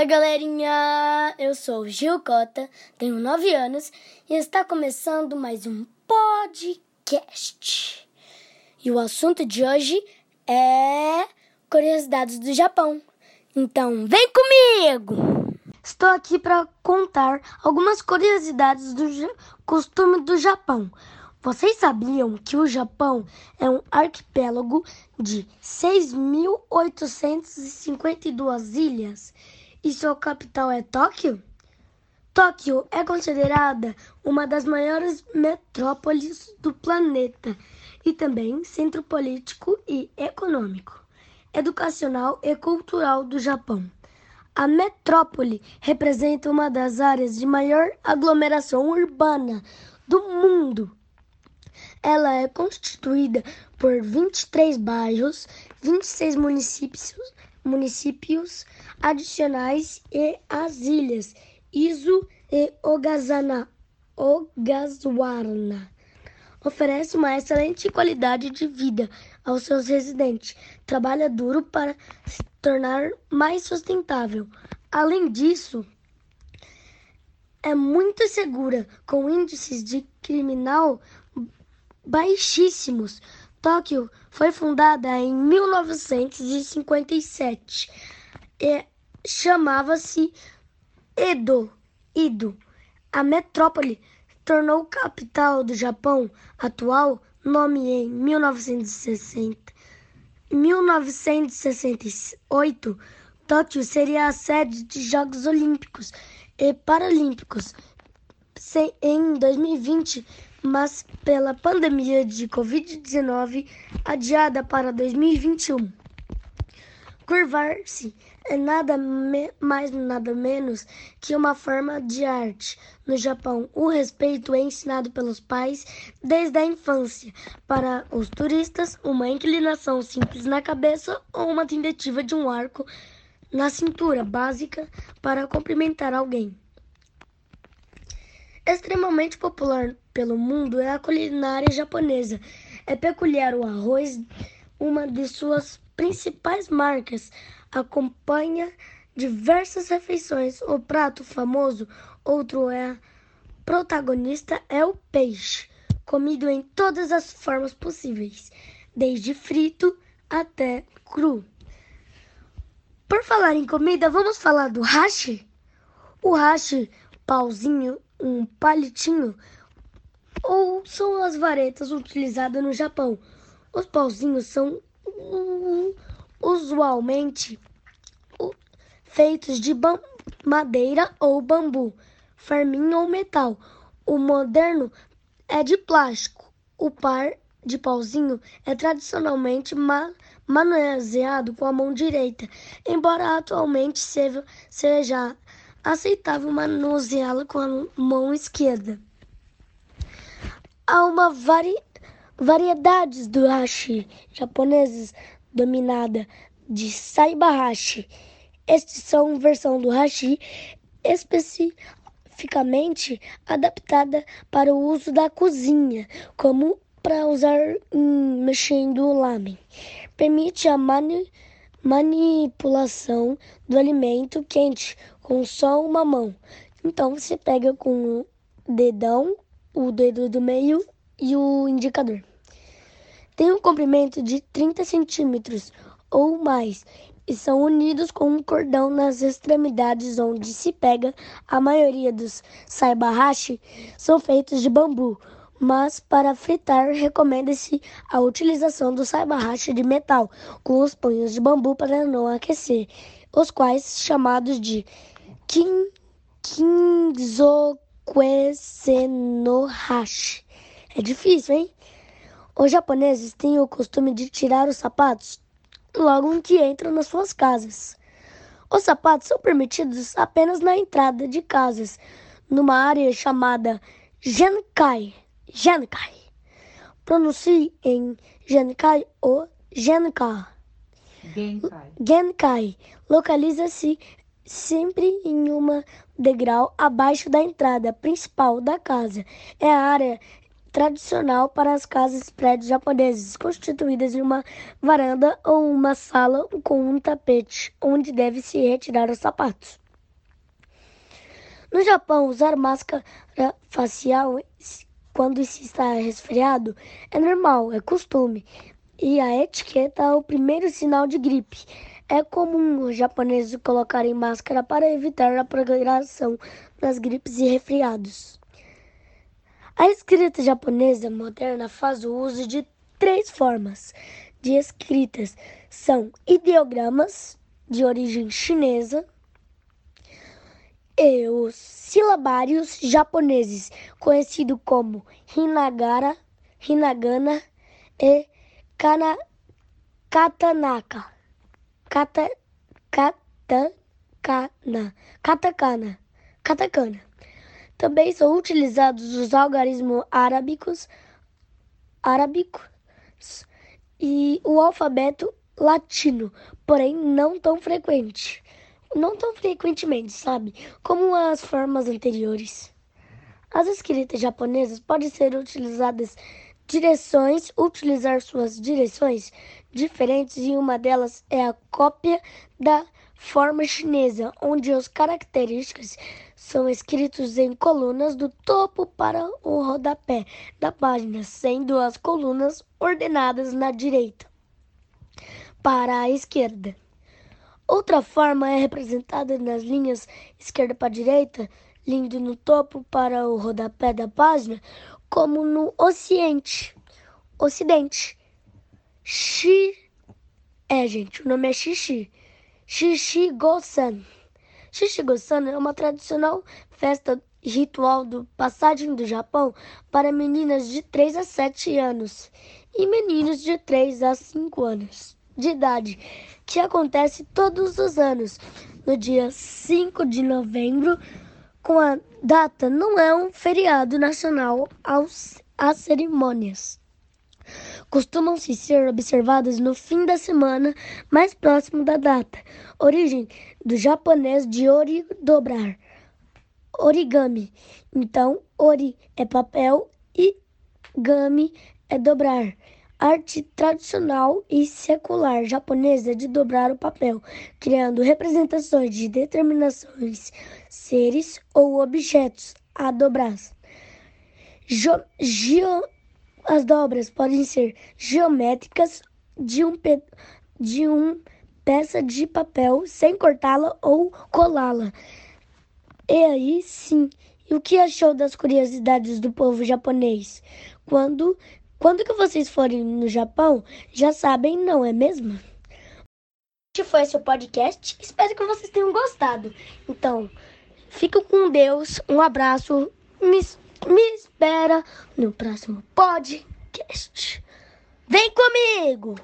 Oi, galerinha! Eu sou Gil Cota, tenho 9 anos e está começando mais um podcast. E o assunto de hoje é curiosidades do Japão. Então, vem comigo! Estou aqui para contar algumas curiosidades do costume do Japão. Vocês sabiam que o Japão é um arquipélago de 6.852 ilhas e sua capital é Tóquio? Tóquio é considerada uma das maiores metrópoles do planeta e também centro político e econômico, educacional e cultural do Japão. A metrópole representa uma das áreas de maior aglomeração urbana do mundo. Ela é constituída por 23 bairros, 26 municípios, municípios adicionais e as ilhas Izu e Ogazana, Ogaswarna. Oferece uma excelente qualidade de vida aos seus residentes. Trabalha duro para se tornar mais sustentável. Além disso, é muito segura, com índices de criminal baixíssimos. Tóquio foi fundada em 1957 e chamava-se Edo. Ido. A metrópole tornou capital do Japão atual, nome em 1960. 1968, Tóquio seria a sede de Jogos Olímpicos e Paralímpicos. Em 2020, mas pela pandemia de Covid-19 adiada para 2021. Curvar-se é nada mais nada menos que uma forma de arte. No Japão, o respeito é ensinado pelos pais desde a infância. Para os turistas, uma inclinação simples na cabeça ou uma tentativa de um arco na cintura básica para cumprimentar alguém. Extremamente popular pelo mundo é a culinária japonesa. É peculiar o arroz, uma de suas principais marcas, acompanha diversas refeições. O prato famoso, outro é protagonista, é o peixe, comido em todas as formas possíveis, desde frito até cru. Por falar em comida, vamos falar do hashi? O hashi, pauzinho, um palitinho, ou são as varetas utilizadas no Japão. Os pauzinhos são usualmente feitos de madeira ou bambu, ferminho ou metal. O moderno é de plástico. O par de pauzinho é tradicionalmente ma manuseado com a mão direita, embora atualmente seja aceitável manuseá-lo com a mão esquerda. Há uma vari variedades do hashi japoneses dominada de saibahashi. Estes são versão do hashi especificamente adaptada para o uso da cozinha, como para usar hum, mexendo o lamen. Permite a mani manipulação do alimento quente com só uma mão. Então você pega com o dedão, o dedo do meio e o indicador. Tem um comprimento de 30 centímetros ou mais e são unidos com um cordão nas extremidades onde se pega. A maioria dos saibahashi são feitos de bambu, mas para fritar recomenda-se a utilização do saibahashi de metal com os punhos de bambu para não aquecer, os quais chamados de kin kinzokwesenohashi. É difícil, hein? Os japoneses têm o costume de tirar os sapatos logo que entram nas suas casas. Os sapatos são permitidos apenas na entrada de casas, numa área chamada Genkai. Genkai. Pronuncie em Genkai ou Genkai. Genkai. Genkai. Localiza-se sempre em uma degrau abaixo da entrada principal da casa. É a área tradicional para as casas e prédios japoneses, constituídas em uma varanda ou uma sala com um tapete, onde deve se retirar os sapatos. No Japão, usar máscara facial quando se está resfriado é normal, é costume. E a etiqueta é o primeiro sinal de gripe. É comum os japoneses colocarem máscara para evitar a propagação das gripes e resfriados. A escrita japonesa moderna faz o uso de três formas de escritas. São ideogramas, de origem chinesa, e os silabários japoneses, conhecidos como hinagara, hinagana e kana, katanaka. Kata, katakana, katakana, katakana. Também são utilizados os algarismos arábicos, e o alfabeto latino, porém não tão frequente não tão frequentemente, sabe? Como as formas anteriores. As escritas japonesas podem ser utilizadas direções, utilizar suas direções diferentes e uma delas é a cópia da forma chinesa, onde as características são escritos em colunas do topo para o rodapé da página, sendo as colunas ordenadas na direita para a esquerda. Outra forma é representada nas linhas esquerda para direita, lindo no topo para o rodapé da página, como no ocidente. Ocidente. Shi. É, gente, o nome é Xixi. Xixi-go-san. Xixi-go-san é uma tradicional festa ritual do passagem do Japão para meninas de 3 a 7 anos e meninos de 3 a 5 anos de idade, que acontece todos os anos, no dia 5 de novembro, com a data não é um feriado nacional aos, às cerimônias. Costumam-se ser observadas no fim da semana mais próximo da data. Origem do japonês de ori dobrar. Origami. Então, ori é papel e gami é dobrar arte tradicional e secular japonesa de dobrar o papel, criando representações de determinações, seres ou objetos a dobrar. As dobras podem ser geométricas de um, pe... de um peça de papel sem cortá-la ou colá-la. E aí sim, e o que achou das curiosidades do povo japonês? Quando quando que vocês forem no Japão, já sabem, não é mesmo? Este foi esse podcast. Espero que vocês tenham gostado. Então, fico com Deus. Um abraço. Me, me espera no próximo podcast. Vem comigo!